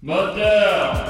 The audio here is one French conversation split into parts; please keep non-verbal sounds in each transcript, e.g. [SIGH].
Moteur.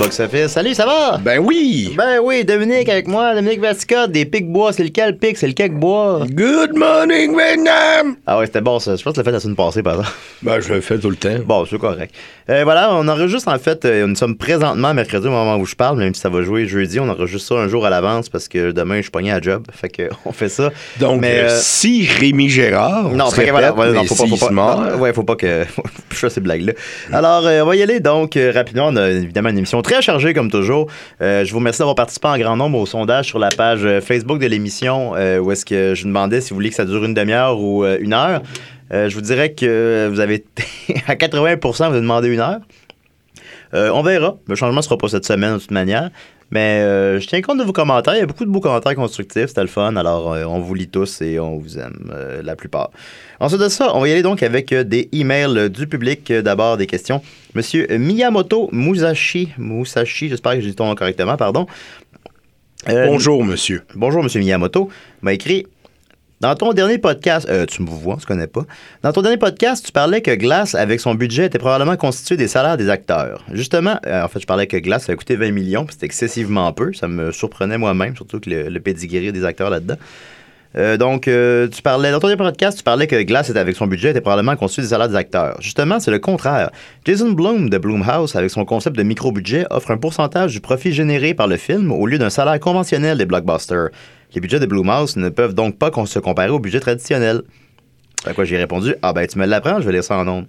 Box-office. Salut, ça va? Ben oui! Ben oui, Dominique avec moi, Dominique Vasca, des pics bois. C'est lequel? Pic? C'est lequel bois? Good morning, Vietnam! Ah ouais, c'était bon ça. Je pense que tu l'as fait la semaine passée, par exemple. [LAUGHS] Ben, je le fais tout le temps. Bon, c'est correct. Euh, voilà, on enregistre en fait, euh, nous sommes présentement mercredi au moment où je parle, même si ça va jouer jeudi, on enregistre ça un jour à l'avance parce que demain je suis pogné à job. Fait que [LAUGHS] on fait ça. Donc, Mais, euh, si Rémi Gérard, Non, fait voilà, répète, ouais, non, faut pas, faut pas, non, ouais, faut pas que, [LAUGHS] je fasse ces blagues-là. Alors, on va y aller donc rapidement. On a évidemment une émission très chargée comme toujours. Euh, je vous remercie d'avoir participé en grand nombre au sondage sur la page euh, Facebook de l'émission euh, où est-ce que je demandais si vous voulez que ça dure une demi-heure ou une heure. Je vous dirais que vous avez [LAUGHS] à 80% vous avez demandé une heure. On verra. Le changement ne sera pas cette semaine de toute manière. Mais euh, je tiens compte de vos commentaires. Il y a beaucoup de beaux commentaires constructifs. C'était le fun. Alors, euh, on vous lit tous et on vous aime euh, la plupart. Ensuite de ça, on va y aller donc avec des emails du public. D'abord, des questions. Monsieur Miyamoto Musashi. Musashi, j'espère que j'ai dit ton nom correctement, pardon. Bonjour, monsieur. Bonjour, Monsieur Miyamoto. m'a écrit Dans ton dernier podcast, euh, tu me vois, tu connais pas. Dans ton dernier podcast, tu parlais que Glass, avec son budget, était probablement constitué des salaires des acteurs. Justement, euh, en fait, je parlais que Glass a coûté 20 millions, puis c'était excessivement peu. Ça me surprenait moi-même, surtout que le, le pedigree des acteurs là-dedans. Euh, donc, euh, tu parlais, dans ton dernier podcast, tu parlais que Glass, était avec son budget, était probablement constitué des salaires des acteurs. Justement, c'est le contraire. Jason Blum de Blumhouse, avec son concept de micro-budget, offre un pourcentage du profit généré par le film au lieu d'un salaire conventionnel des blockbusters. Les budgets de Blumhouse ne peuvent donc pas se comparer aux budgets traditionnels. À quoi j'ai répondu Ah ben, tu me l'apprends, je vais lire ça en ondes.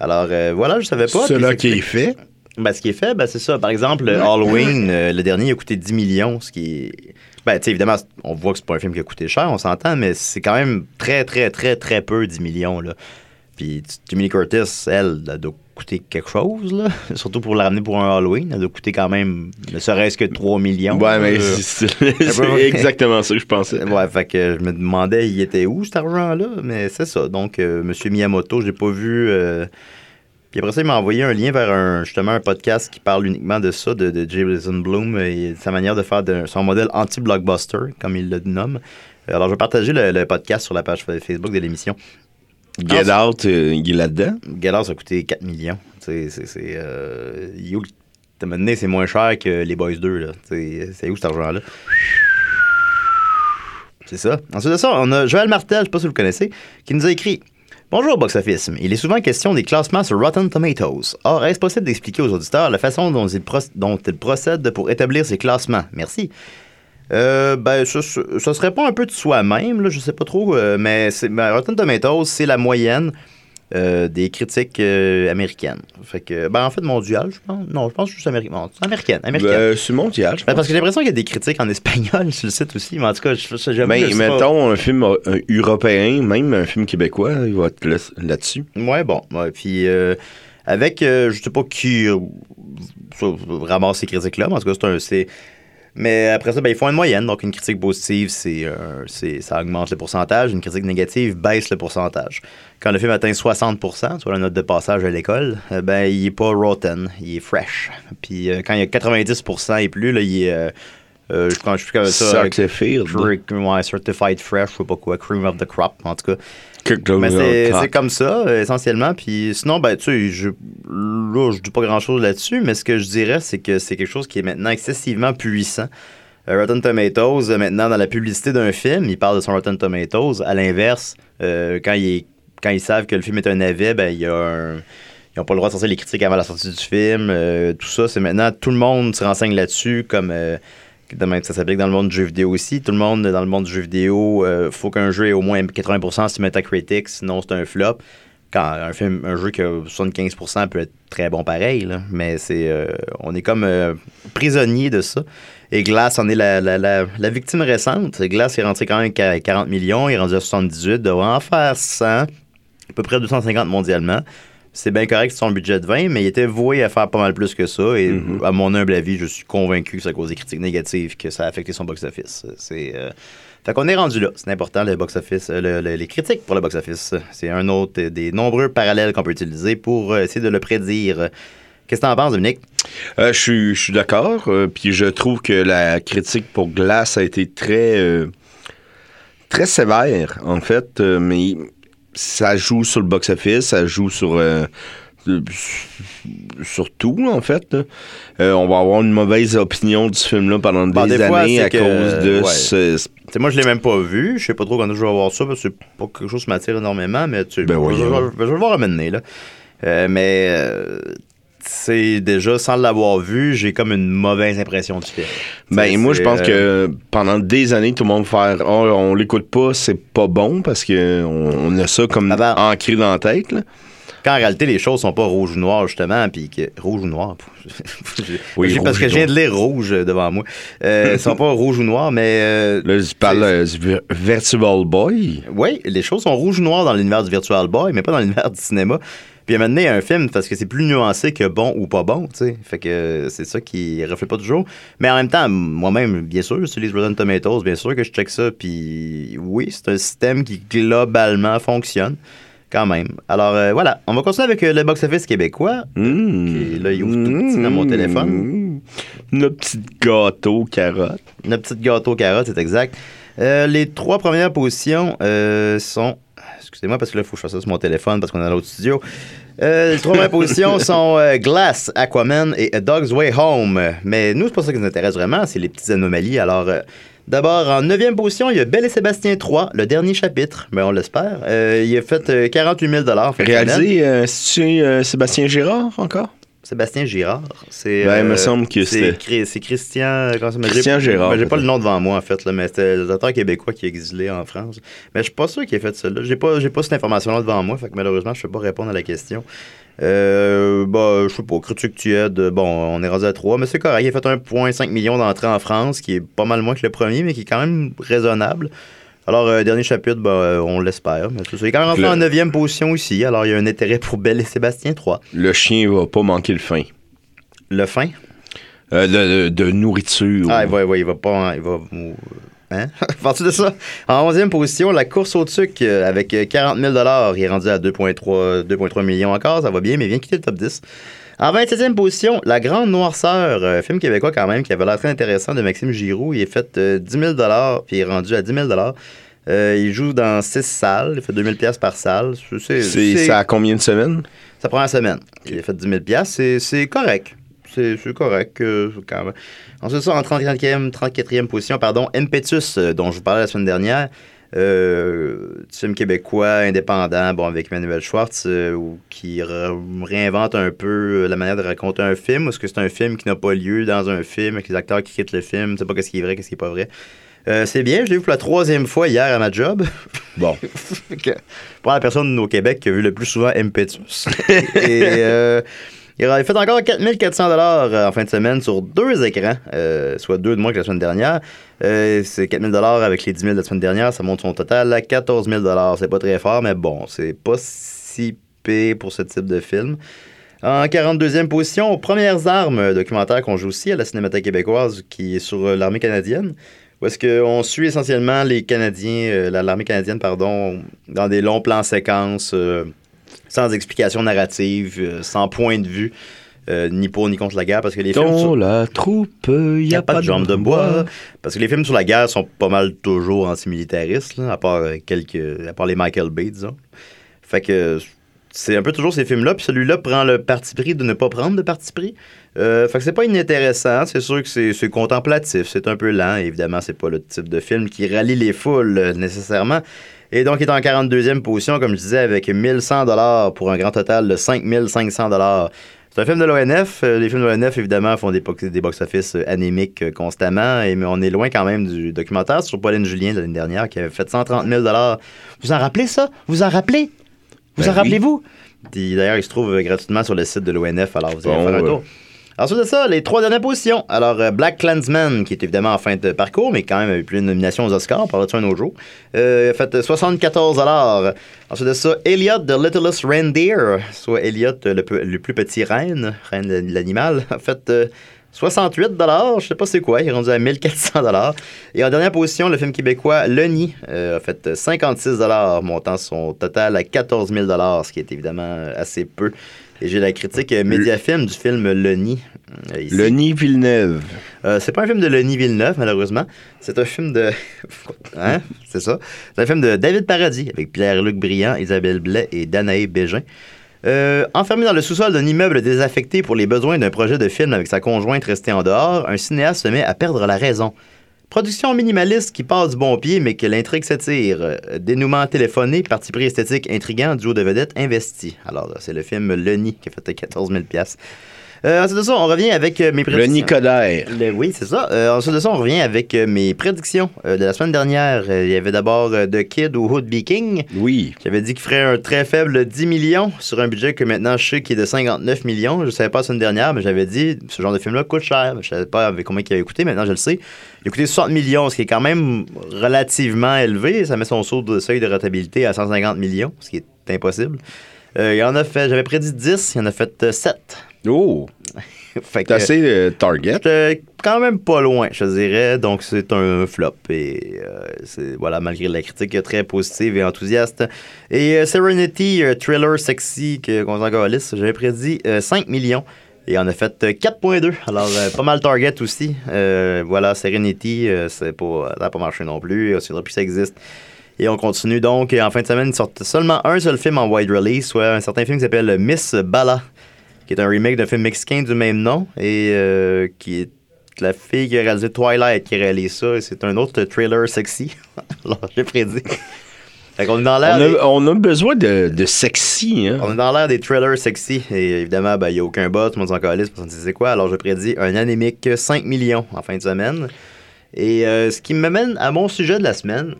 Alors, euh, voilà, je savais pas. Cela qui est fait. ben, ce qui est fait, ben, c'est ça. Par exemple, le Halloween, euh, le dernier, a coûté 10 millions, ce qui est... Ben, tu évidemment, on voit que c'est pas un film qui a coûté cher, on s'entend, mais c'est quand même très, très, très, très peu, 10 millions, là. Puis Lee Curtis, elle, elle doit coûter quelque chose, là. [LAUGHS] Surtout pour la ramener pour un Halloween, elle doit coûter quand même, ne serait-ce que 3 millions. Ouais, mais [LAUGHS] c'est exactement ça que je pensais. [LAUGHS] Ouais, fait que je me demandais, il était où cet argent-là? Mais c'est ça. Donc, euh, M. Miyamoto, je l'ai pas vu. euh, Puis après ça, il m'a envoyé un lien vers un, justement un podcast qui parle uniquement de ça, de, de Jason Bloom et de sa manière de faire de, son modèle anti-blockbuster, comme il le nomme. Alors, je vais partager le, le podcast sur la page Facebook de l'émission. Get Out, euh, il est là-dedans? Galas a coûté 4 millions. C'est. euh, donné, c'est moins cher que les Boys 2. là. Tu sais, C'est où cet argent-là? C'est ça. Ensuite de ça, on a Joël Martel, je sais pas si vous le connaissez, qui nous a écrit Bonjour Box Office. Il est souvent question des classements sur Rotten Tomatoes. Or, est-ce possible d'expliquer aux auditeurs la façon dont ils, procèdent pour établir ces classements? Merci. Euh, ben, ça, ça, ça se répond un peu de soi-même, je sais pas trop, euh, mais ben, Rotten Tomatoes, c'est la moyenne euh, des critiques euh, américaines. Fait que, ben, en fait, mondial, je pense. Non, je pense juste américaine. Américaine. américaine. Euh, c'est mondial, Ben, parce que j'ai l'impression qu'il y a des critiques en espagnol [LAUGHS] sur le site aussi, mais en tout cas, je, je, j'avoue que je Ben, sais pas. mettons un film euh, un européen, même un film québécois, il va être là- là-dessus. Ouais, bon. Ouais, puis euh, avec, je sais pas qui ramasse ces critiques-là, mais en tout cas, c'est un. Mais après ça, ben, ils font une moyenne. Donc, une critique positive, c'est, euh, ça augmente le pourcentage. Une critique négative baisse le pourcentage. Quand le film atteint 60% soit la note de passage à l'école, euh, ben, il est pas rotten, il est fresh. Puis euh, quand il y a 90% et plus, là, il est. euh, euh, je suis comme ça. Certified. Ouais, certified fresh, je sais pas quoi, cream of the crop, en tout cas. Over c'est comme ça, euh, essentiellement. Puis sinon, ben, tu sais, je, là, je dis pas grand-chose là-dessus, mais ce que je dirais, c'est que c'est quelque chose qui est maintenant excessivement puissant. Euh, Rotten Tomatoes, euh, maintenant, dans la publicité d'un film, il parle de son Rotten Tomatoes. À l'inverse, euh, quand, il est- quand ils savent que le film est un navet, ben, il y a un... Ils n'ont pas le droit de sortir les critiques avant la sortie du film. euh, tout ça, c'est maintenant... Tout le monde se renseigne là-dessus, comme... ça s'applique dans le monde du jeu vidéo aussi. Tout le monde dans le monde du jeu vidéo, euh, faut qu'un jeu ait au moins 80% sur Metacritic, sinon c'est un flop. Quand un jeu qui a 75% peut être très bon pareil, là. mais c'est, euh, on est comme euh, prisonnier de ça. Et Glass en est la, la, la, la victime récente. Glass est rentré quand même qu'à 40 millions, il est rendu à 78, devrait en faire 100, à peu près 250 mondialement. C'est bien correct, c'est son budget de 20, mais il était voué à faire pas mal plus que ça. Et Mhm. à mon humble avis, je suis convaincu que à cause des critiques négatives que ça a affecté son box-office. C'est. euh, Fait qu'on est rendu là. C'est important, le box-office, euh, le- le- les critiques pour le box-office. C'est un autre des nombreux parallèles qu'on peut utiliser pour euh, essayer de le prédire. Qu'est-ce que t'en penses, Dominique? Euh, je suis- d'accord. euh, Puis je trouve que la critique pour Glass a été très, euh, très sévère, en fait. mais ça joue sur le box-office, ça joue sur, euh, euh, sur tout, en fait. Euh, on va avoir une mauvaise opinion du film-là pendant Bon, des, fois, années à que- cause de ouais. ce- T'sais, moi, je l'ai même pas vu. Je sais pas trop quand je vais voir ça, parce que c'est pas quelque chose qui m'attire énormément, mais tu Ben je, vais le voir à mener, là. Euh, mais, euh, c'est déjà, sans l'avoir vu, j'ai comme une mauvaise impression du film. Ben, moi, je pense euh, que pendant des années, tout le monde va faire oh, on l'écoute pas, c'est pas bon parce que on, a ça comme Avant. ancré dans la tête. là. Quand en réalité, les choses sont pas rouge ou noir, justement, puis que. Rouge ou noir? [LAUGHS] Oui, parce rouge que je viens noir. de lire rouge euh, devant moi. Euh, ils sont pas [LAUGHS] rouge ou noir, mais. euh, Là, parle euh, Virtual Boy. Oui, les choses sont rouges ou noires dans l'univers du Virtual Boy, mais pas dans l'univers du cinéma. Puis à un moment donné, film, parce que c'est plus nuancé que bon ou pas bon, tu sais. Fait que c'est ça qui reflète pas toujours. Mais en même temps, moi-même, bien sûr, j'utilise Rotten Tomatoes, bien sûr que je check ça. Puis oui, c'est un système qui globalement fonctionne quand même. Alors euh, voilà, on va continuer avec euh, le box-office québécois. Mmh. Là, il ouvre tout petit dans mon téléphone. Mmh. Notre petit gâteau carotte. Notre petite gâteau carotte, c'est exact. Euh, les trois premières positions sont. Excusez-moi parce que là, il faut que je fasse ça sur mon téléphone parce qu'on est dans l'autre studio. Euh, les trois premières positions sont euh, Glass, Aquaman et A Dog's Way Home. Mais nous, c'est pas ça qui nous intéresse vraiment, c'est les petites anomalies. Alors, euh, d'abord, en neuvième position, il y a Belle et Sébastien 3, le dernier chapitre, mais on l'espère. Euh, il a fait euh, 48 000 en fin de semaine. Réalisé, c'est Sébastien Girard encore? Sébastien Girard. C'est, Ben, il me euh, semble que c'est, c'est Christian. euh? Christian J'ai- Gérard, ben, j'ai pas le nom devant moi, en fait, là, mais c'était le auteur québécois qui est exilé en France. Mais je suis pas sûr qu'il ait fait ça. J'ai pas, j'ai pas cette information-là devant moi, fait que malheureusement, je peux pas répondre à la question. Euh, bah, je sais pas, critique tu aides. Bon, on est rendu à 3, mais c'est correct. Il a fait 1,5 million d'entrées en France, qui est pas mal moins que le premier, mais qui est quand même raisonnable. Alors, euh, dernier chapitre, bah, euh, on l'espère. Mais ça. Il est quand même rentré Le- en 9 position ici. Alors, il y a un intérêt pour Belle et Sébastien 3. Le chien va pas manquer le faim. Le fin? Euh, de, de- de nourriture. Ah, il va, ouais, il va pas. Il va. Hein? [LAUGHS] Partir de ça. En 11e position, la course au tuc euh, avec euh, 40 000 Il est rendu à 2,3 2,3 millions encore. Ça va bien, mais il vient quitter le top 10. En 27e position, La Grande Noirceur, euh, film québécois quand même, qui avait l'air très intéressant de Maxime Giroux. Il est fait euh, 10 000 puis il est rendu à 10 000 Euh, il joue dans 6 salles. Il fait 2000 pièces par salle. C'est, ça à combien de semaines? sa première semaine. Il a fait 10 000 c'est, c'est correct. C'est, correct euh, quand même. Ensuite, ça, en 34e, 34e position, pardon, Impetus, euh, dont je vous parlais la semaine dernière. Euh, film québécois indépendant, bon, avec Manuel Schwartz, euh, ou qui réinvente un peu euh, la manière de raconter un film. Est-ce que c'est un film qui n'a pas lieu dans un film, avec les acteurs qui quittent le film, tu sais pas qu'est-ce qui est vrai, qu'est-ce qui est pas vrai. Euh, c'est bien, je l'ai vu pour la troisième fois hier à ma job. Bon. Que, [LAUGHS] pour la personne au Québec qui a vu le plus souvent Impetus. [LAUGHS] Et euh, il a fait encore 4400 dollars en fin de semaine sur deux écrans, euh, soit deux de moins que la semaine dernière. Euh, c'est 4000 dollars avec les 10 000 de la semaine dernière, ça monte son total à 14 000 dollars. C'est pas très fort, mais bon, c'est pas si pire pour ce type de film. En 42e position, Premières armes, documentaire qu'on joue aussi à la Cinémathèque québécoise qui est sur euh, l'armée canadienne. Où est-ce qu'on suit essentiellement les Canadiens, euh, la- l'armée canadienne, pardon, dans des longs plans séquences, euh, sans explication narrative, euh, sans point de vue, euh, ni pour ni contre la guerre, parce que les films... Sur- la troupe, il il n'y a, pas de jambe de bois. Parce que les films sur la guerre sont pas mal toujours antimilitaristes, là, à part euh, quelques. à part les Michael Bay, disons. Fait que c'est un peu toujours ces films-là, puis celui-là prend le parti pris de ne pas prendre de parti pris. Euh, fait que c'est pas inintéressant, c'est sûr que c'est contemplatif, c'est un peu lent, évidemment, c'est pas le type de film qui rallie les foules euh, nécessairement. Et donc, il est en 42e position, comme je disais, avec 1100 dollars pour un grand total de 5500 dollars. C'est un film de l'ONF. Euh, Les films de l'ONF, évidemment, font des, box- des box-office euh, anémiques euh, constamment. Et, mais on est loin quand même du documentaire sur Pauline Julien de l'année dernière qui avait fait 130 000 Vous en rappelez ça? Vous en rappelez? Vous Ben en oui. rappelez-vous? Puis, D'ailleurs, il se trouve gratuitement sur le site de l'ONF, alors vous allez Bon, faire un euh, tour. Ensuite de ça, les trois dernières positions. Alors, euh, Black Clansman, qui est évidemment en fin de parcours, mais quand même avec plus de nominations aux Oscars, ça un autre jour. Euh, a fait 74 Ensuite de ça, Elliot the Littlest Reindeer, soit Elliot euh, le, plus petit reine, reine de l'animal, a fait euh, 68 je sais pas c'est quoi, il est rendu à 1400 Et en dernière position, le film québécois Le Nid a fait 56 montant son total à 14 000 ce qui est évidemment assez peu. Et j'ai la critique euh, Mediafilm du film Le Nid. euh, ici. Le Nid Villeneuve. Euh, c'est pas un film de Lenny Villeneuve, malheureusement. C'est un film de. [LAUGHS] hein? C'est ça. C'est un film de David Paradis avec Pierre-Luc Briand, Isabelle Blais et Danae Bégin. Euh, enfermé dans le sous-sol d'un immeuble désaffecté pour les besoins d'un projet de film avec sa conjointe restée en dehors, un cinéaste se met à perdre la raison. Production minimaliste qui passe du bon pied, mais que l'intrigue. Euh, Dénouement téléphoné, parti pris esthétique intriguant, duo de vedettes investi. Alors, c'est le film Le Nid qui a fait 14 000 euh, Ensuite de ça, on revient avec euh, mes Le prédictions. Nicodère. Le- oui, c'est ça. Euh, ensuite de ça, on revient avec euh, mes prédictions euh, de la semaine dernière. Il y avait d'abord The Kid ou Hood King. Oui. J'avais dit qu'il ferait un très faible 10 millions sur un budget que maintenant je sais qui est de 59 millions. Je ne savais pas la semaine dernière, mais j'avais dit ce genre de film-là coûte cher. Je ne savais pas avec combien il avait coûté. Maintenant, je le sais. Il a coûté 60 millions, ce qui est quand même relativement élevé. Ça met son saut de seuil de rentabilité à 150 millions, ce qui est impossible. Il en a fait, j'avais prédit 10, il en a fait euh, 7. Oh, [LAUGHS] Fait que- assez euh, target? Quand même pas loin, je dirais. Donc, c'est un flop. Et euh, c'est, voilà, malgré la critique très positive et enthousiaste. Et euh, Serenity, un thriller sexy que, qu'on calisse, j'avais prédit euh, 5 millions. Et on a fait euh, 4.2. Alors, euh, pas mal target aussi. Euh, voilà, Serenity, euh, c'est pas, ça n'a pas marché non plus. On ne plus ça existe. Et on continue donc. Et en fin de semaine, il sort seulement un seul film en wide release, soit un certain film qui s'appelle Miss Bala, qui est un remake d'un film mexicain du même nom et euh, qui est la fille qui a réalisé Twilight qui réalise ça. C'est un autre trailer sexy. [LAUGHS] Alors, j'ai prédit. Fait qu'on est dans On des- a, on a besoin de, de sexy, hein. on est dans l'air des trailers sexy et évidemment, ben, il n'y a aucun bot, tout le monde s'en calisse, personne ne c'est quoi. Alors, je prédis un anémique 5 millions en fin de semaine. Et euh, ce qui m'amène à mon sujet de la semaine.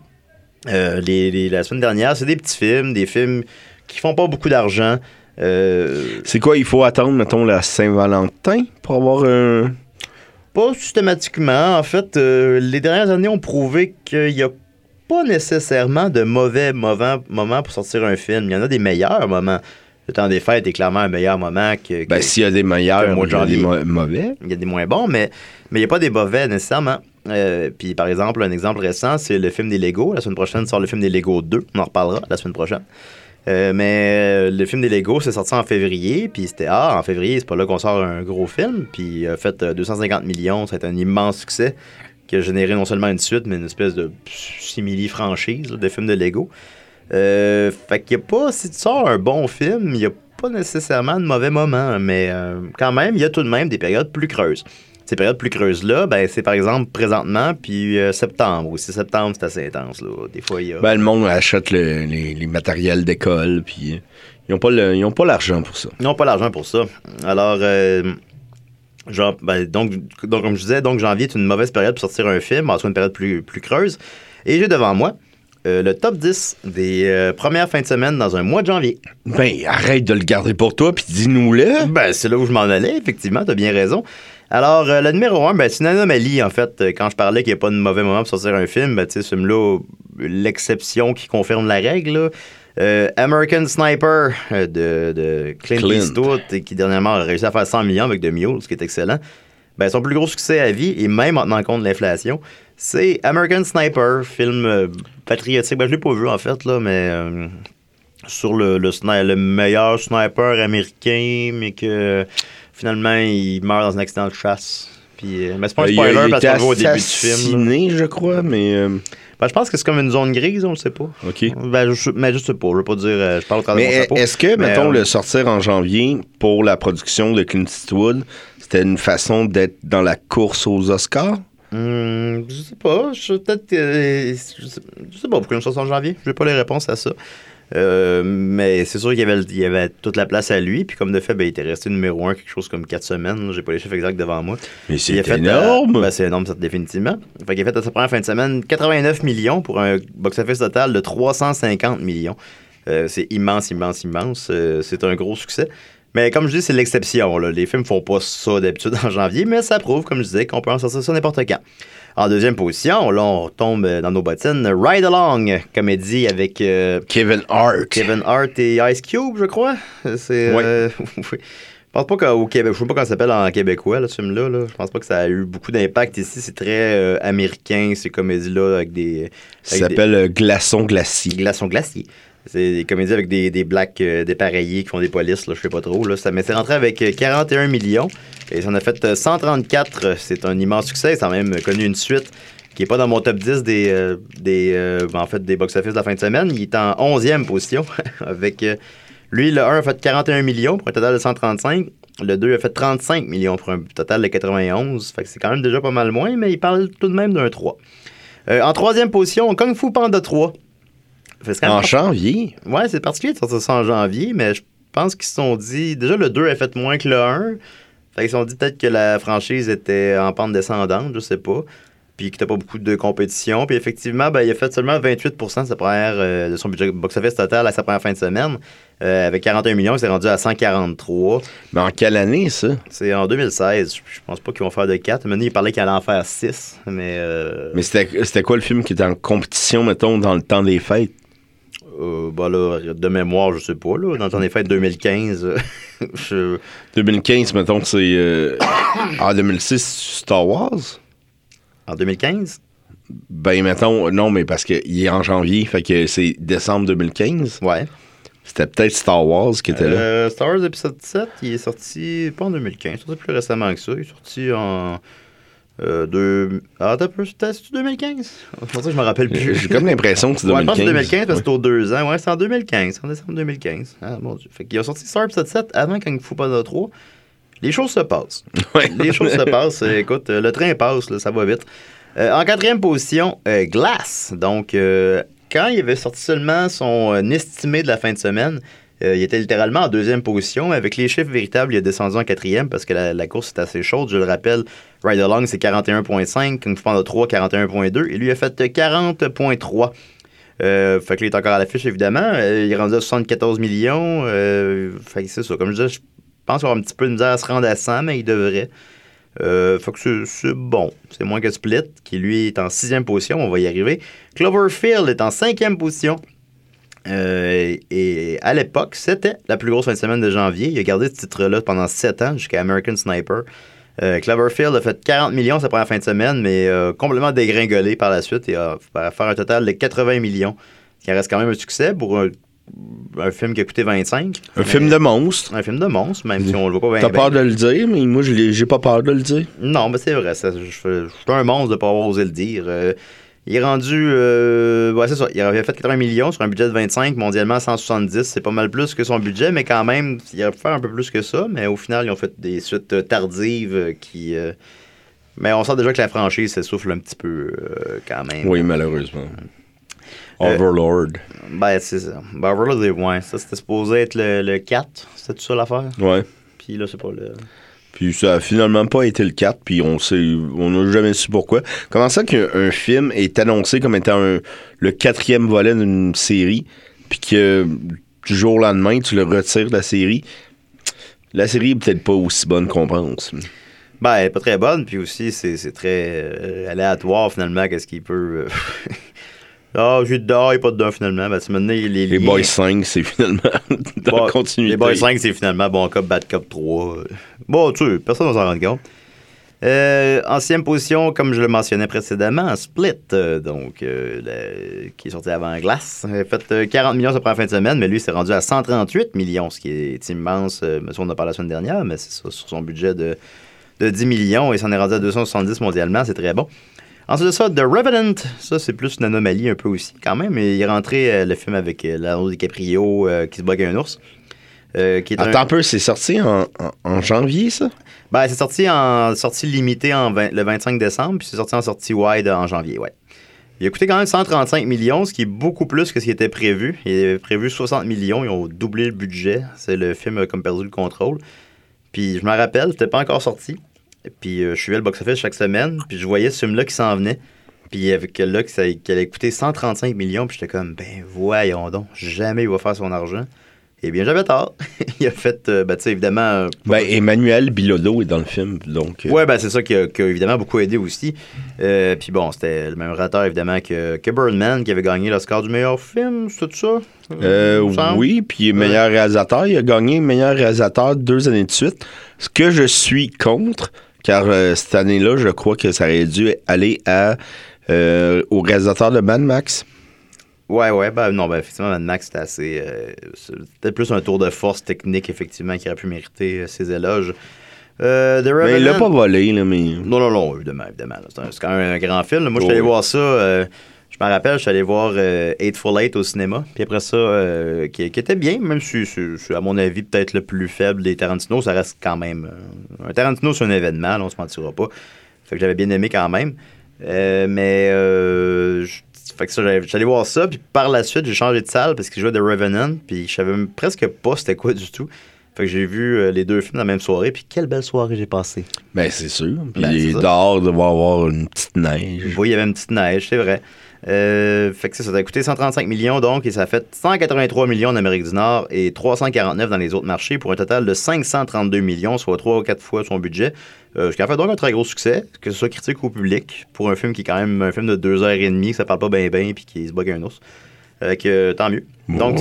Euh, les- les- la semaine dernière, c'est des petits films, des films qui font pas beaucoup d'argent. Euh, C'est quoi, il faut attendre, mettons, la Saint-Valentin pour avoir un... Pas systématiquement. En fait, euh, les dernières années ont prouvé qu'il n'y a pas nécessairement de mauvais mauvais moments pour sortir un film. Il y en a des meilleurs moments. Le temps des fêtes est clairement un meilleur moment que. que- Ben, s'il y a des meilleurs, qu'un mois il de y a des mauvais. Il y a des moins bons, mais mais il n'y a pas des mauvais nécessairement. Euh, puis par exemple, un exemple récent, c'est le film des Lego. La semaine prochaine sort le film des Lego 2. On en reparlera la semaine prochaine. Euh, mais euh, le film des Lego, c'est sorti en février. Puis c'était, ah, en février, c'est pas là qu'on sort un gros film. Puis a fait euh, 250 millions. Ça a été un immense succès qui a généré non seulement une suite, mais une espèce de simili-franchise de films de Lego. Fait qu'il y a pas, si tu sors un bon film, il n'y a pas nécessairement de mauvais moments, mais quand même, il y a tout de même des périodes plus creuses. Ces périodes plus creuses-là, ben, c'est par exemple présentement, puis euh, septembre aussi. Septembre, c'est assez intense. Là. Des fois, il y a. Ben, le monde achète le- les, les matériels d'école, puis euh, ils n'ont pas le- ils ont pas l'argent pour ça. Ils n'ont pas l'argent pour ça. Alors, euh, genre, ben, donc, donc, comme je disais, donc janvier est une mauvaise période pour sortir un film, en cas une période plus, plus creuse. Et j'ai devant moi euh, le top 10 des euh, premières fins de semaine dans un mois de janvier. Ben, arrête de le garder pour toi, puis dis-nous-le. Ben, c'est là où je m'en allais, effectivement, t'as bien raison. Alors, euh, le numéro 1, ben, c'est une anomalie, en fait. Euh, Quand je parlais qu'il n'y a pas de mauvais moment pour sortir un film, ben, tu sais, ce film-là, l'exception qui confirme la règle, là. Euh, American Sniper de, de Clint, Clint. Eastwood, qui dernièrement a réussi à faire 100 millions avec The Mule, ce qui est excellent. Ben, son plus gros succès à vie, et même en tenant compte de l'inflation, c'est American Sniper, film euh, patriotique. Ben, je l'ai pas vu, en fait, là, mais euh, sur le, le meilleur sniper américain, mais que finalement, il meurt dans un accident de chasse. Puis, euh, mais c'est pas un Euh, spoiler il parce qu'on voit au début du film. là. je crois, mais... euh, Ben, je pense que c'est comme une zone grise, on le sait pas. OK. Ben, je, mais je sais pas, je veux pas dire, euh, je parle au travers de mon Mais est-ce que, Mais, mettons, euh, le sortir en janvier pour la production de Clint Eastwood, c'était une façon d'être dans la course aux Oscars? Hum, je sais pas. Je, peut-être, euh, je sais pas pourquoi une chanson en janvier. Je n'ai pas les réponses à ça. Euh, mais c'est sûr qu'il y avait, il y avait toute la place à lui. Puis comme de fait, ben, il était resté numéro un quelque chose comme quatre semaines. J'ai pas les chiffres exacts devant moi. Mais c'est fait, énorme! euh, ben, c'est énorme, ça, définitivement. Fait qu'il a fait à sa première fin de semaine 89 millions pour un box-office total de 350 millions. Euh, c'est immense, immense, immense. Euh, c'est un gros succès. Mais comme je dis, c'est l'exception. Les films font pas ça d'habitude en janvier, mais ça prouve, comme je disais, qu'on peut en sortir ça n'importe quand. En deuxième position, là, on tombe dans nos bottines. Ride Along, comédie avec euh, Kevin Hart. Kevin Hart et Ice Cube, je crois. C'est. Euh. [LAUGHS] Je pense pas qu'au Québec, je sais pas comment ça s'appelle en québécois, là, ce film-là. là. Je pense pas que ça a eu beaucoup d'impact ici. C'est très euh, américain, ces comédies-là, avec des. Ça avec des- s'appelle euh, Glaçon Glacier. Glaçons glaciers. C'est des comédies avec des, des blacks euh, dépareillés qui font des polices, là, je sais pas trop. Là. Ça, mais c'est rentré avec euh, 41 millions et ça en a fait euh, 134. C'est un immense succès. Ça a même connu une suite qui est pas dans mon top 10 des, euh, des, euh, en fait, des box-office de la fin de semaine. Il est en 11e position [LAUGHS] avec... euh, lui, le 1 a fait 41 millions pour un total de 135. Le 2 a fait 35 millions pour un total de 91. Fait que c'est quand même déjà pas mal moins, mais il parle tout de même d'un 3. Euh, en troisième position, Kung Fu Panda 3. Quand En janvier. Ouais, c'est particulier de sortir ça en janvier, mais je pense qu'ils se sont dit. Déjà, le 2 a fait moins que le 1. Fait qu'ils se sont dit peut-être que la franchise était en pente descendante, je sais pas. Puis que t'as pas beaucoup de compétition. Puis effectivement, ben, il a fait seulement 28 de, sa première, euh, de son budget box-office total à sa première fin de semaine. Euh, avec 41 millions, il s'est rendu à 143. Mais en quelle année, ça? C'est en 2016. Je pense pas qu'ils vont faire de 4. Maintenant, il parlait qu'il allait en faire 6. Mais. euh, Mais c'était quoi le film qui était en compétition, mettons, dans le temps des fêtes? Euh, ben là, de mémoire, je sais pas. Là, dans ton effet 2015, euh, [LAUGHS] je. 2015, mettons, c'est. euh, en 2006, Star Wars? En 2015? Ben, mettons, non, mais parce qu'il est en janvier, fait que c'est décembre 2015. Ouais. C'était peut-être Star Wars qui était là. Euh, Star Wars épisode 7, il est sorti pas en 2015, il est sorti plus récemment que ça. Il est sorti en. Euh, deux... Ah, t'as peu, c'était 2015? C'est pour ça que je me rappelle plus. J'ai comme l'impression que c'est Ouais, je 2015. pense que c'est 2015 parce que Ouais. c'était aux deux ans. Ouais, c'est en 2015. En décembre 2015. Ah, mon Dieu. Fait qu'il a sorti Star Episode 7 avant Kung Fu Panda 3. Les choses se passent. [LAUGHS] Ouais. Les choses se passent. Euh, Écoute, euh, le train passe, là, ça va vite. Euh, en quatrième position, euh, Glass. Donc, euh, quand il avait sorti seulement son estimé de la fin de semaine, euh, il était littéralement en deuxième position. Avec les chiffres véritables, il est descendu en quatrième parce que la, course est assez chaude. Je le rappelle, Ride Along, c'est 41.5. Kung Fu Panda 3, 41.2. Et lui a fait euh, 40.3. Euh, fait qu'il est encore à l'affiche, évidemment. Euh, il est rendu à 74 millions. Euh, fait que c'est ça. Comme je disais, je pense qu'il un petit peu de misère à se rendre à 100, mais il devrait. Euh, que c'est bon. C'est moins que Split, qui lui est en sixième position. On va y arriver. Cloverfield est en cinquième position. Euh, et à l'époque, c'était la plus grosse fin de semaine de janvier. Il a gardé ce titre-là pendant 7 ans jusqu'à American Sniper. Euh, Cloverfield a fait 40 millions sa première fin de semaine, mais euh, complètement dégringolé par la suite et a faire un total de 80 millions. Ce qui reste quand même un succès pour un, un film qui a coûté 25. Un Mais- film de monstre. Un film de monstre, même si on le voit pas bien. T'as peur de le dire, mais moi, je j'ai pas peur de le dire. Non, mais c'est vrai. ça, je, fais- je suis un monstre de ne pas avoir osé le dire. Il est rendu. euh, ouais, c'est ça. Il avait fait 80 millions sur un budget de 25, mondialement 170. C'est pas mal plus que son budget, mais quand même, il aurait pu faire un peu plus que ça. Mais au final, ils ont fait des suites tardives qui. euh, mais on sent déjà que la franchise s'essouffle un petit peu euh, quand même. Oui, malheureusement. Overlord. Ben, c'est ça. Ben, Overlord, c'est- ouais, ça c'était supposé être le, le 4. C'était tout ça l'affaire? Ouais. Puis là, c'est pas le. Puis ça a finalement pas été le 4, puis on sait, on n'a jamais su pourquoi. Comment ça qu'un un film est annoncé comme étant le quatrième volet d'une série, puis que du jour au lendemain, tu le retires de la série? La série est peut-être pas aussi bonne qu'on pense. Ben, elle est pas très bonne, puis aussi, c'est très euh, aléatoire, finalement, qu'est-ce qu'il peut... euh, Ah, j'ai dedans, il n'y a pas dedans, finalement. Ben, donné les Les liens. Boys 5, c'est finalement [LAUGHS] dans Bon, la continuité. Les Boys 5, c'est finalement Bon Cop, Bad Cop 3. Euh, Bon, tu sais, personne ne s'en rend compte. Euh, ancienne position, comme je le mentionnais précédemment, Split, euh, donc, euh, le- qui est sorti avant Glace. Il a fait euh, 40 millions sa première fin de semaine, mais lui, s'est rendu à 138 millions, ce qui est immense. Euh, ça, on en a parlé la semaine dernière, mais c'est ça, sur son budget de, de 10 millions, et s'en est rendu à 270 mondialement, c'est très bon. Ensuite de ça, The Revenant, ça c'est plus une anomalie un peu aussi quand même. Il est rentré euh, le film avec euh, Leonardo DiCaprio euh, qui se bat avec un ours. euh, qui est un- Attends un peu, c'est sorti en, en- en janvier, ça? Ben, c'est sorti en sortie limitée en le 25 décembre, puis c'est sorti en sortie wide en janvier, ouais. Il a coûté quand même 135 millions, ce qui est beaucoup plus que ce qui était prévu. Il avait prévu 60 millions, ils ont doublé le budget. C'est le film comme perdu le contrôle. Puis je me rappelle, c'était pas encore sorti. Puis euh, je suivais le box-office chaque semaine, puis je voyais ce film-là qui s'en venait. Puis avec là, que ça- qu'il allait coûter 135 millions, puis j'étais comme, ben voyons donc, jamais il va faire son argent. Eh bien, j'avais tort. [LAUGHS] il a fait, euh, ben, tu sais, évidemment. euh, Ben, Emmanuel Bilodeau est dans le film, donc... euh, Ouais, ben c'est ça qui a, qui a évidemment beaucoup aidé aussi. Puis bon, c'était le même réalisateur évidemment que, que Birdman qui avait gagné l'Oscar du meilleur film, c'est tout ça? Semble. oui, puis meilleur réalisateur. Il a gagné meilleur réalisateur deux années de suite. Ce que je suis contre, car euh, cette année-là, je crois que ça aurait dû aller à, euh, au réalisateur de Mad Max. Ouais, ouais, ben non, ben effectivement, Mad Max, c'était assez. euh, peut-être plus un tour de force technique, effectivement, qui aurait pu mériter ses éloges. Euh, The Mais il l'a pas volé, là, mais... Non, non, non, évidemment, évidemment. C'est quand même un grand film. Moi, je suis Oh, allé voir ça. euh, je me rappelle, je suis allé voir euh, Eightful Eight au cinéma. Puis après ça, euh, qui, était bien, même si c'est, à mon avis, peut-être le plus faible des Tarantino. Ça reste quand même. euh, un Tarantino, c'est un événement, là, on se mentira pas. Fait que j'avais bien aimé quand même. Euh, mais. Fait que ça, j'allais voir ça. Puis par la suite, j'ai changé de salle parce que je jouais The Revenant. Puis je savais même presque pas c'était quoi du tout. Fait que j'ai vu euh, les deux films la même soirée. Puis quelle belle soirée j'ai passée. Ben, c'est sûr. Puis Ben, c'est ça. dehors, de voir avoir une petite neige. Oui, il y avait une petite neige, c'est vrai. Euh, fait que ça, ça a coûté 135 millions, donc, et ça a fait 183 millions en Amérique du Nord et 349 dans les autres marchés pour un total de 532 millions, soit 3 ou 4 fois son budget. Euh, ce qui a fait donc un très gros succès, que ce soit critique ou public, pour un film qui est quand même un film de 2h30, que ça parle pas bien bien puis qui se bug un ours. Fait que, euh, tant mieux. Donc,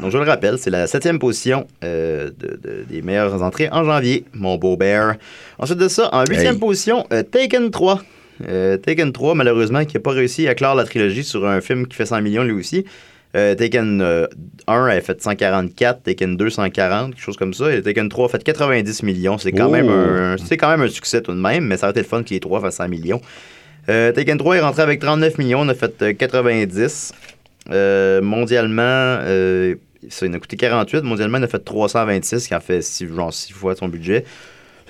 donc, je le rappelle, c'est la septième position euh, de- de- des meilleures entrées en janvier, mon beau bear. Ensuite de ça, en huitième Hey. position, euh, Taken 3. Euh, Taken 3, malheureusement, qui n'a pas réussi à clore la trilogie sur un film qui fait 100 millions lui aussi. Taken euh, 1 a fait 144, Taken 2 140, quelque chose comme ça. Et Taken 3 a fait 90 millions. C'est quand, Oh. même un, c'est quand même un succès tout de même, mais ça aurait été le fun que les trois fassent 100 millions. Taken 3 est rentré avec 39 millions, on a fait euh, 90. Euh, mondialement, euh, ça il en a coûté 48. Mondialement, il a fait 326, qui en fait six, genre 6 fois son budget.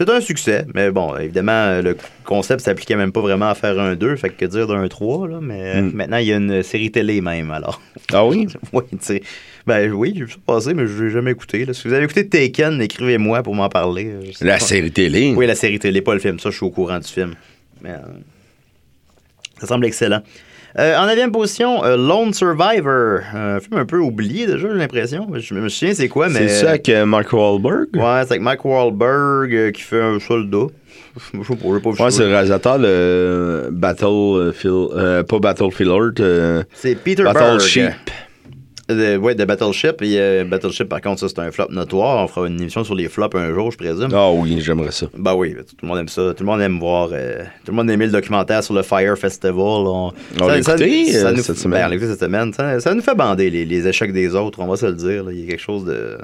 C'est un succès, mais bon, évidemment, le concept s'appliquait même pas vraiment à faire un 2, fait que dire d'un 3, là, mais Mm. maintenant, il y a une série télé même, alors. Ah oui? [LAUGHS] oui, tu sais. Ben oui, j'ai vu ça passer, mais je l'ai jamais écouté. là. Si vous avez écouté Taken, écrivez-moi pour m'en parler. euh, La pas. série télé. Oui, la série télé, pas le film. Ça, je suis au courant du film. Mais, euh, ça semble excellent. Euh, en neuvième position, euh, Lone Survivor. Un film un peu oublié déjà, j'ai l'impression. Je me souviens c'est quoi, mais... C'est ça avec euh, Mark Wahlberg? Ouais, c'est avec Mike Wahlberg euh, qui fait un soldat. Je sais pas, Ouais, c'est le réalisateur de Battlefield... pas Battlefield Earth, C'est Peter Berg. Battleship. De, ouais, de Battleship. Et euh, Battleship, par contre, ça, c'est un flop notoire. On fera une émission sur les flops un jour, je présume. Ah oui, j'aimerais ça. Bah oui, tout le monde aime ça. Tout le monde aime voir. euh, tout le monde aime le documentaire sur le Fire Festival. On, On l'a écouté, euh, nous, cette semaine. ben, on cette semaine. Ça, ça nous fait bander les, les échecs des autres, on va se le dire. là. Il y a quelque chose de.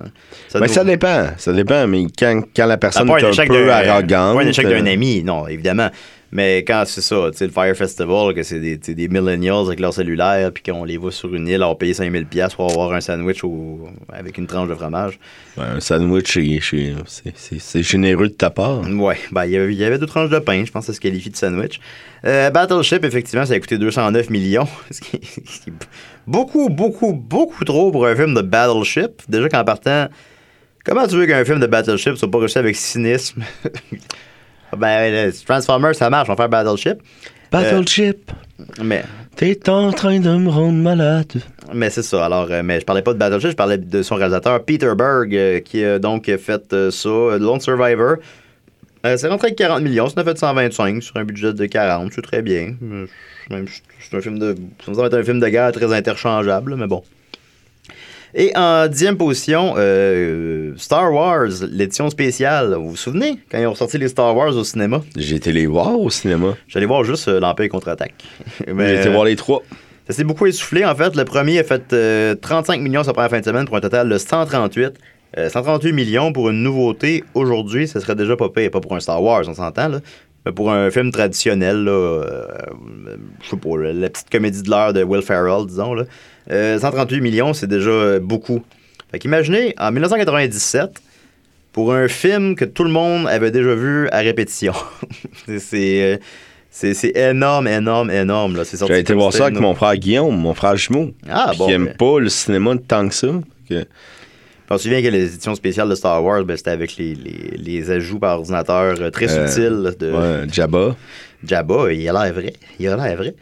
Ça Mais nous- ça dépend, ça dépend, mais quand, quand la personne un est un peu d'un- arrogante... Pas un échec d'un euh, ami, non, évidemment. Mais quand c'est ça, tu sais, le Fire Festival, que c'est des, des millennials avec leur cellulaire, puis qu'on les voit sur une île, leur payer 5000$ piastres pour avoir un sandwich au- avec une tranche de fromage. ouais, un sandwich, c'est- généreux de ta part. Ouais, ben, il y avait- il y avait deux tranches de pain, je pense que ça se qualifie de sandwich. Euh, Battleship, effectivement, ça a coûté 209 millions. [LAUGHS] ce qui est- beaucoup, beaucoup, beaucoup trop pour un film de Battleship. Déjà qu'en partant, comment tu veux qu'un film de Battleship soit pas réussi avec cynisme? [LAUGHS] ben, le Transformers, ça marche, on va faire Battleship. Battleship, Mais, t'es en train de me rendre malade. mais c'est ça. Alors, euh, mais je parlais pas de Battleship, je parlais de son réalisateur Peter Berg, euh, qui a donc fait euh, ça, euh, Lone Survivor. Euh, c'est rentré avec 40 millions, fait 125 sur un budget de 40, c'est très bien. Euh, c'est C'est un film de. Ça me semble être un film de guerre très interchangeable, mais bon. Et en dixième position, euh, Star Wars, l'édition spéciale. Vous vous souvenez quand ils ont sorti les Star Wars au cinéma? J'ai été les voir au cinéma. J'allais voir juste euh, l'Empire contre-attaque. [LAUGHS] J'ai été euh, voir les trois. ça s'est beaucoup essoufflé, en fait. Le premier a fait euh, 35 millions sa première fin de semaine pour un total de 138. Euh, 138 millions pour une nouveauté aujourd'hui, ce serait déjà pas pire. Pas pour un Star Wars, on s'entend, là. Mais pour un film traditionnel, là, euh, je sais pas, la petite comédie de l'heure de Will Ferrell, disons, là. Euh, 138 millions, c'est déjà euh, beaucoup. Fait qu'imaginez, en 1997, pour un film que tout le monde avait déjà vu à répétition. [LAUGHS] c'est... c'est, euh, c'est c'est énorme, énorme, énorme. J'ai été voir ça avec mon frère Guillaume, mon frère jumeau. Ah, bon, Qui aime pas le cinéma tant que ça. Que- On se souvient que les éditions spéciales de Star Wars, ben, c'était avec les, les, les ajouts par ordinateur euh, très Euh, subtils de Ouais, Jabba. Jabba. Il a l'air vrai. Il a l'air vrai.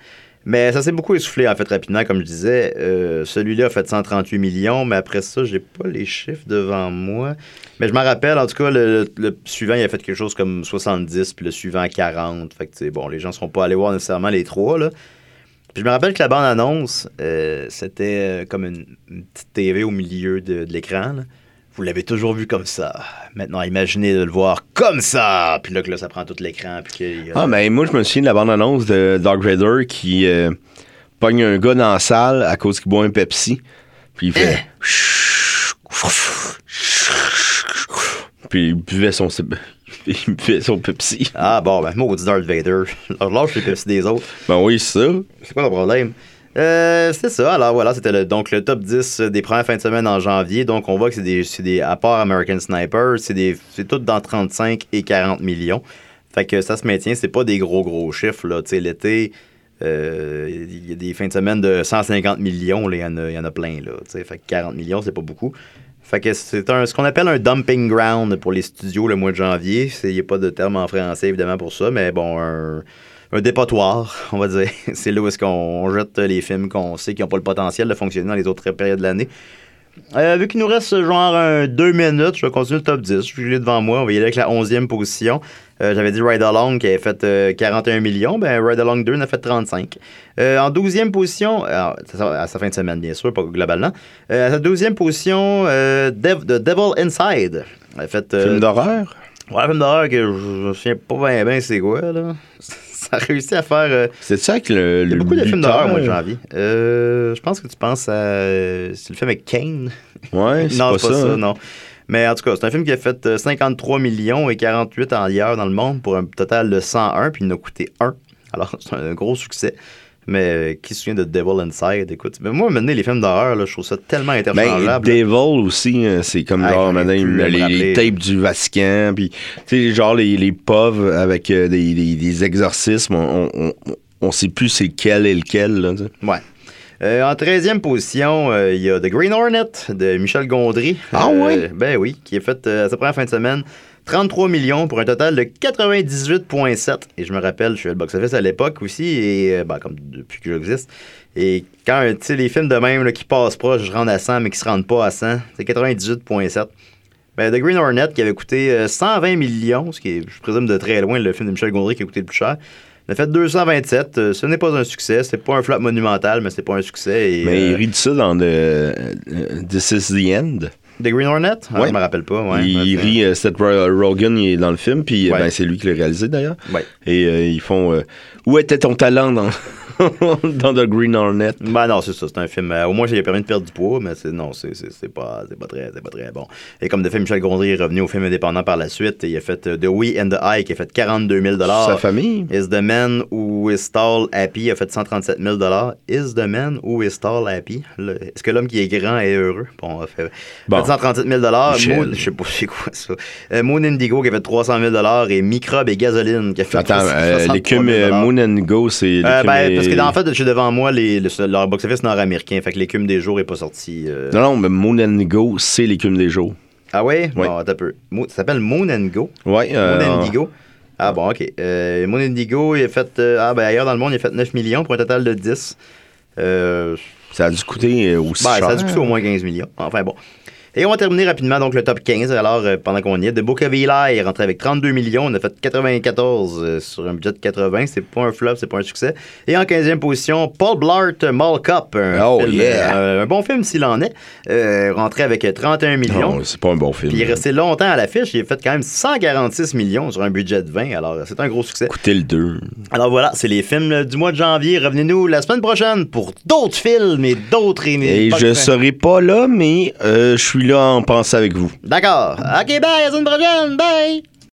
Mais ça s'est beaucoup essoufflé, en fait, rapidement, comme je disais. Euh, Celui-là a fait 138 millions, mais après ça, j'ai pas les chiffres devant moi. Mais je m'en rappelle, en tout cas, le, suivant, il a fait quelque chose comme 70, puis le suivant 40. Fait que, bon, les gens ne seront pas allés voir nécessairement les trois, là. Puis je me rappelle que la bande-annonce, euh, c'était euh, comme une, petite TV au milieu de, l'écran. Vous l'avez toujours vu comme ça. Maintenant, imaginez de le voir comme ça. Puis là, que là, ça prend tout l'écran. Puis a- Ah, mais moi, je me souviens de la bande-annonce de Dark Vader qui euh, pogne un gars dans la salle à cause qu'il boit un Pepsi. Puis il fait. Puis il buvait son, [LAUGHS] il buvait son Pepsi. Ah bon, ben maudit Darth Vader. Alors [LAUGHS] lâche les Pepsi des autres. Ben oui, c'est ça. C'est quoi ton problème? Euh, c'est ça. Alors voilà, c'était le, donc le top 10 des premières fins de semaine en janvier. Donc on voit que c'est des, c'est des à part American Sniper, c'est des c'est tout dans 35 et 40 millions. Fait que ça se maintient, c'est pas des gros gros chiffres l'été euh, il y a des fins de semaine de 150 millions, il y en a, y en a plein là, fait que 40 millions, c'est pas beaucoup. Fait que c'est un, ce qu'on appelle un dumping ground pour les studios le mois de janvier. Il n'y a pas de terme en français, évidemment, pour ça, mais bon, un, un dépotoir, on va dire. [LAUGHS] C'est là où est-ce qu'on jette les films qu'on sait qui n'ont pas le potentiel de fonctionner dans les autres périodes de l'année. Euh, vu qu'il nous reste genre un, deux minutes, je vais continuer le top 10. Je l'ai devant moi. On va y aller avec la 11e position. Euh, J'avais dit Ride Along qui avait fait euh, 41 millions. Ben, Ride Along 2 en a fait 35. Euh, en 12e position, alors, à sa fin de semaine, bien sûr, pas globalement. Euh, à sa 12e position, euh, Dev- The Devil Inside. Elle a fait, euh, Film d'horreur? Ouais, un film d'horreur que je je me souviens pas bien, bien c'est quoi, là. [LAUGHS] Ça a réussi à faire. euh, C'est ça que le. il y a le beaucoup de films d'horreur mois de janvier. Euh, je pense que tu penses à. C'est le film avec Kane. Ouais, c'est non, pas, c'est pas ça, non. Mais en tout cas, c'est un film qui a fait euh, 53 millions et 48 en hier dans le monde pour un total de 101, puis il en a coûté 1. Alors, [LAUGHS] c'est un gros succès. Mais euh, qui se souvient de Devil Inside? Écoute, mais moi, maintenant, les films d'horreur, là, je trouve ça tellement Ben, interchangeable. Devil aussi, euh, c'est comme genre maintenant, les, les tapes du Vatican, puis tu sais, genre les, les pubs avec euh, des, des, des exorcismes, on, on, on, on sait plus c'est lequel et lequel. Là. Ouais. Euh, en 13e position, euh, il y a The Green Hornet de Michel Gondry. Ah Euh, ouais? Ben oui, qui a fait à sa première fin de semaine 33 millions pour un total de 98,7. Et je me rappelle, je suis à le box-office à l'époque aussi, et euh, ben, comme depuis que j'existe. Et quand, tu sais, les films de même là, qui passent proche, je rentre à 100, mais qui se rendent pas à 100, c'est 98,7. Ben, The Green Hornet, qui avait coûté euh, 120 millions, ce qui est, je présume, de très loin le film de Michel Gondry qui a coûté le plus cher. Il a fait 227. Euh, ce n'est pas un succès. C'est pas un flop monumental, mais c'est pas un succès. Et, Mais il euh, rit de ça dans the, euh, This is the End. The Green Hornet? Ah, Ouais. Je me rappelle pas. Ouais, il c'est- rit, euh, Seth Ro- Rogen il est dans le film, puis euh, Ouais. ben, c'est lui qui l'a réalisé d'ailleurs. Ouais. Et euh, ils font euh, Où était ton talent dans, [LAUGHS] dans The Green Hornet Ben non, c'est ça. C'est un film. euh, au moins, a permis de perdre du poids, mais c'est, non, c'est, pas, c'est, pas très, c'est pas très bon. Et comme de fait, Michel Gondry est revenu au film indépendant par la suite. Et il a fait euh, The We and the I qui a fait 42 000 Sa famille Is the man who is tall happy a fait 137 000 Is the man who is tall happy? Est-ce que l'homme qui est grand est heureux? Bon, on a fait, Bon. fait 137 000 Michel. Moon, je sais pas c'est quoi ça? Euh, Moon Indigo qui a fait 300 000 et Microbe et Gasoline qui a fait Attends, 363 000 l'écume Moon and Go, c'est ben, parce que en fait, suis devant moi les, le- leur box-office nord-américain. Fait que l'écume des jours est pas sorti. euh. Non, non, mais Moon and Go, c'est l'écume des jours. Ah ouais? Ouais. Bon, attends un peu. Ça s'appelle Moon and Go? Ouais. euh, Moon Indigo. Ah bon, ok. Euh, Moon Indigo, il a fait. euh, ah ben ailleurs dans le monde, il a fait 9 millions pour un total de 10. Euh, Ça a dû coûter aussi ben, cher. ça a dû coûter au moins 15 millions. Enfin bon. Et on va terminer rapidement donc le top 15. Alors, euh, pendant qu'on y est, The Book of Eli est rentré avec 32 millions. On a fait 94 euh, sur un budget de 80. C'est pas un flop, c'est pas un succès. Et en 15e position, Paul Blart Mall Cop. Un, Oh, film, yeah. euh, un bon film s'il en est. Rentré avec 31 millions. Non, c'est pas un bon film. Puis il est resté longtemps à l'affiche. Il a fait quand même 146 millions sur un budget de 20. Alors, c'est un gros succès. Écoutez le 2. Alors voilà, c'est les films du mois de janvier. Revenez-nous la semaine prochaine pour d'autres films et d'autres émi- Et je serai pas là, mais je suis là en pensée avec vous. D'accord. OK, bye, à la semaine prochaine. Bye.